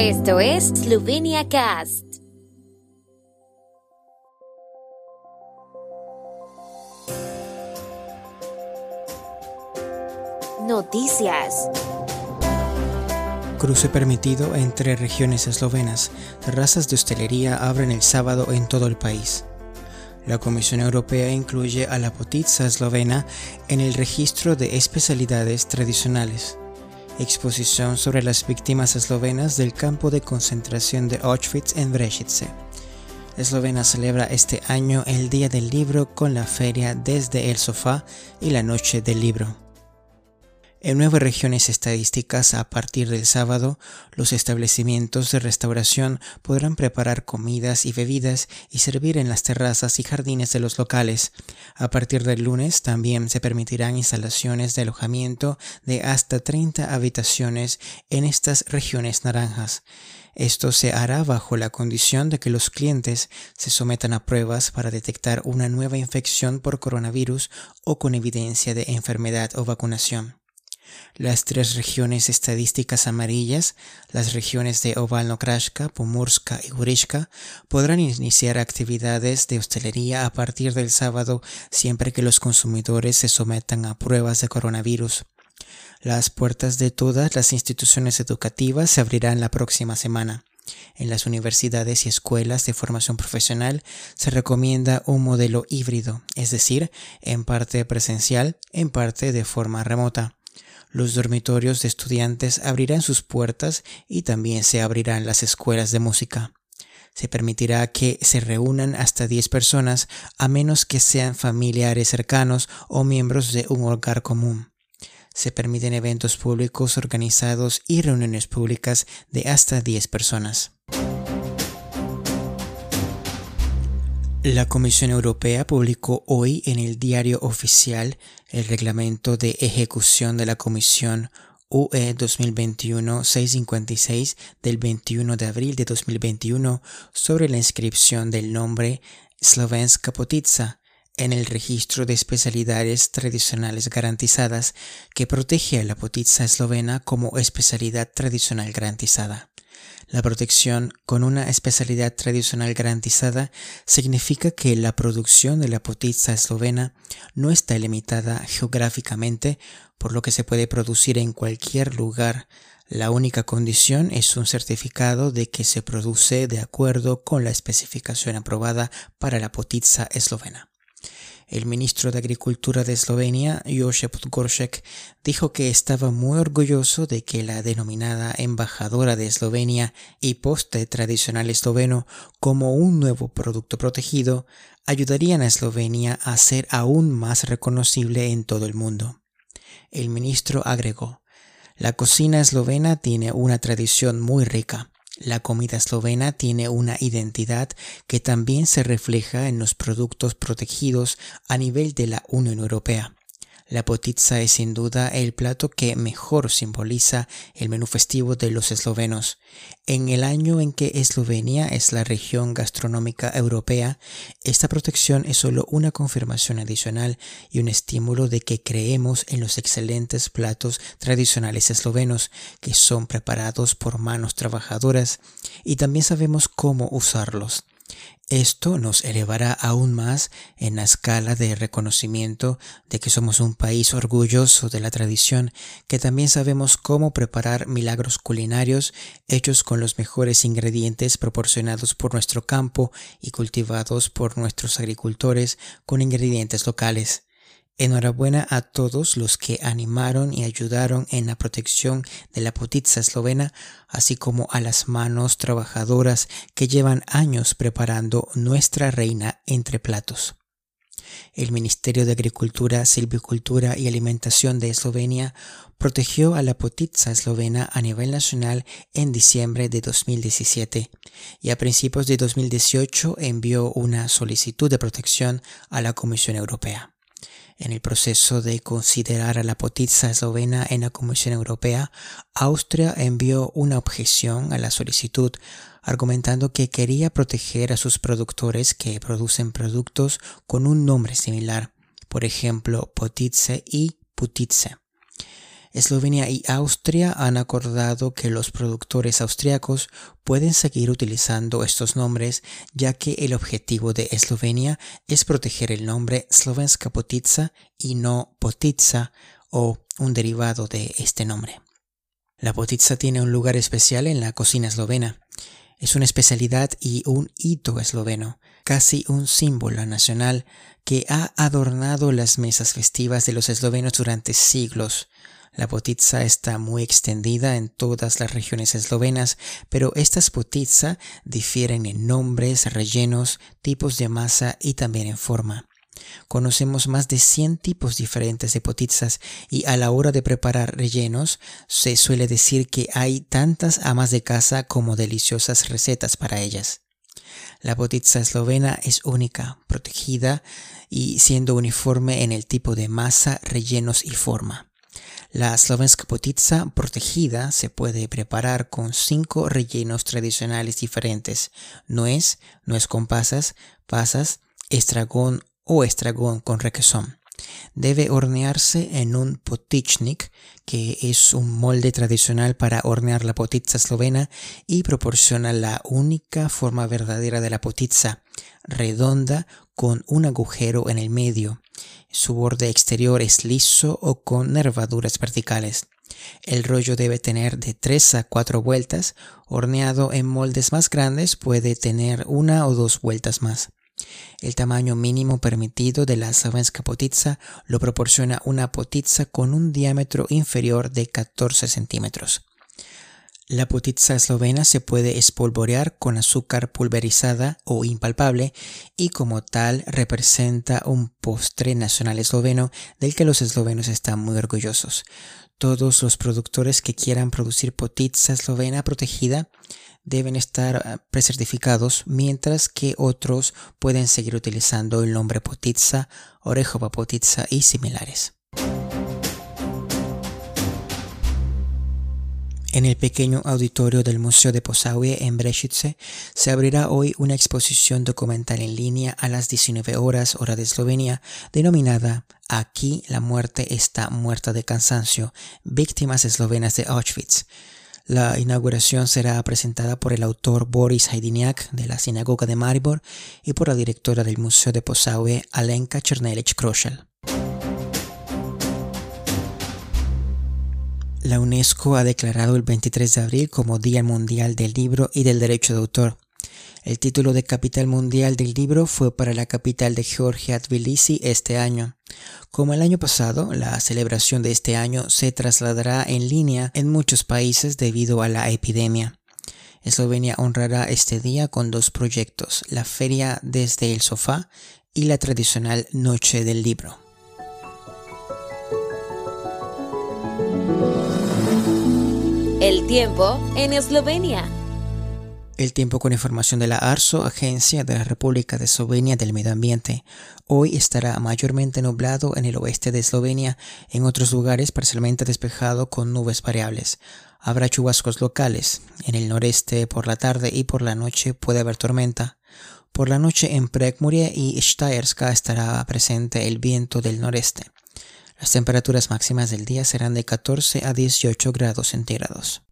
Esto es Slovenia Cast. Noticias. Cruce permitido entre regiones eslovenas. Terrazas de hostelería abren el sábado en todo el país. La Comisión Europea incluye a la potitza eslovena en el registro de especialidades tradicionales. Exposición sobre las víctimas eslovenas del campo de concentración de Auschwitz en Brežice. Eslovenia celebra este año el Día del Libro con la feria desde el sofá y la Noche del Libro. En nueve regiones estadísticas, a partir del sábado, los establecimientos de restauración podrán preparar comidas y bebidas y servir en las terrazas y jardines de los locales. A partir del lunes también se permitirán instalaciones de alojamiento de hasta 30 habitaciones en estas regiones naranjas. Esto se hará bajo la condición de que los clientes se sometan a pruebas para detectar una nueva infección por coronavirus o con evidencia de enfermedad o vacunación. Las tres regiones estadísticas amarillas, las regiones de Ovalno-Krashka, Pomurska y Gurishka, podrán iniciar actividades de hostelería a partir del sábado siempre que los consumidores se sometan a pruebas de coronavirus. Las puertas de todas las instituciones educativas se abrirán la próxima semana. En las universidades y escuelas de formación profesional se recomienda un modelo híbrido, es decir, en parte presencial, en parte de forma remota. Los dormitorios de estudiantes abrirán sus puertas y también se abrirán las escuelas de música. Se permitirá que se reúnan hasta 10 personas a menos que sean familiares cercanos o miembros de un hogar común. Se permiten eventos públicos organizados y reuniones públicas de hasta 10 personas. La Comisión Europea publicó hoy en el diario oficial el reglamento de ejecución de la Comisión UE 2021-656 del 21 de abril de 2021 sobre la inscripción del nombre Slovenska Potitsa en el registro de especialidades tradicionales garantizadas que protege a la potitza eslovena como especialidad tradicional garantizada. La protección con una especialidad tradicional garantizada significa que la producción de la potitza eslovena no está limitada geográficamente, por lo que se puede producir en cualquier lugar. La única condición es un certificado de que se produce de acuerdo con la especificación aprobada para la potitza eslovena. El ministro de Agricultura de Eslovenia, Josep Goršek, dijo que estaba muy orgulloso de que la denominada embajadora de Eslovenia y poste tradicional esloveno como un nuevo producto protegido ayudarían a Eslovenia a ser aún más reconocible en todo el mundo. El ministro agregó, la cocina eslovena tiene una tradición muy rica. La comida eslovena tiene una identidad que también se refleja en los productos protegidos a nivel de la Unión Europea. La potitza es sin duda el plato que mejor simboliza el menú festivo de los eslovenos. En el año en que Eslovenia es la región gastronómica europea, esta protección es solo una confirmación adicional y un estímulo de que creemos en los excelentes platos tradicionales eslovenos que son preparados por manos trabajadoras y también sabemos cómo usarlos. Esto nos elevará aún más en la escala de reconocimiento de que somos un país orgulloso de la tradición, que también sabemos cómo preparar milagros culinarios hechos con los mejores ingredientes proporcionados por nuestro campo y cultivados por nuestros agricultores con ingredientes locales. Enhorabuena a todos los que animaron y ayudaron en la protección de la potitza eslovena, así como a las manos trabajadoras que llevan años preparando nuestra reina entre platos. El Ministerio de Agricultura, Silvicultura y Alimentación de Eslovenia protegió a la potitza eslovena a nivel nacional en diciembre de 2017 y a principios de 2018 envió una solicitud de protección a la Comisión Europea. En el proceso de considerar a la potitza eslovena en la Comisión Europea, Austria envió una objeción a la solicitud, argumentando que quería proteger a sus productores que producen productos con un nombre similar, por ejemplo, potitze y putitze. Eslovenia y Austria han acordado que los productores austriacos pueden seguir utilizando estos nombres ya que el objetivo de Eslovenia es proteger el nombre Slovenska Potica y no Potica o un derivado de este nombre. La potica tiene un lugar especial en la cocina eslovena. Es una especialidad y un hito esloveno, casi un símbolo nacional que ha adornado las mesas festivas de los eslovenos durante siglos. La potitza está muy extendida en todas las regiones eslovenas, pero estas potitza difieren en nombres, rellenos, tipos de masa y también en forma. Conocemos más de 100 tipos diferentes de potizzas y a la hora de preparar rellenos se suele decir que hay tantas amas de casa como deliciosas recetas para ellas. La potitza eslovena es única, protegida y siendo uniforme en el tipo de masa, rellenos y forma. La slovenska potica protegida se puede preparar con cinco rellenos tradicionales diferentes: nuez, nuez con pasas, pasas, estragón o estragón con requesón. Debe hornearse en un potichnik, que es un molde tradicional para hornear la potitza eslovena y proporciona la única forma verdadera de la potitza, redonda con un agujero en el medio. Su borde exterior es liso o con nervaduras verticales. El rollo debe tener de 3 a 4 vueltas. Horneado en moldes más grandes puede tener una o dos vueltas más. El tamaño mínimo permitido de la Slavenská potitza lo proporciona una potitza con un diámetro inferior de 14 centímetros. La potitza eslovena se puede espolvorear con azúcar pulverizada o impalpable y como tal representa un postre nacional esloveno del que los eslovenos están muy orgullosos. Todos los productores que quieran producir potitza eslovena protegida deben estar ah, precertificados, mientras que otros pueden seguir utilizando el nombre potitza, orejova potitza y similares. En el pequeño auditorio del Museo de Posaue en Brešice se abrirá hoy una exposición documental en línea a las 19 horas hora de Eslovenia denominada Aquí la muerte está muerta de cansancio, víctimas eslovenas de Auschwitz. La inauguración será presentada por el autor Boris Hajdiniak de la Sinagoga de Maribor y por la directora del Museo de Posaue, Alenka Chernelech Kroschel. La UNESCO ha declarado el 23 de abril como Día Mundial del Libro y del Derecho de Autor. El título de Capital Mundial del Libro fue para la capital de Georgia, Tbilisi, este año. Como el año pasado, la celebración de este año se trasladará en línea en muchos países debido a la epidemia. Eslovenia honrará este día con dos proyectos, la Feria desde el Sofá y la tradicional Noche del Libro. El tiempo en Eslovenia. El tiempo con información de la ARSO, Agencia de la República de Eslovenia del Medio Ambiente. Hoy estará mayormente nublado en el oeste de Eslovenia, en otros lugares parcialmente despejado con nubes variables. Habrá chubascos locales. En el noreste por la tarde y por la noche puede haber tormenta. Por la noche en Prekmurie y Steyerska estará presente el viento del noreste. Las temperaturas máximas del día serán de 14 a 18 grados centígrados.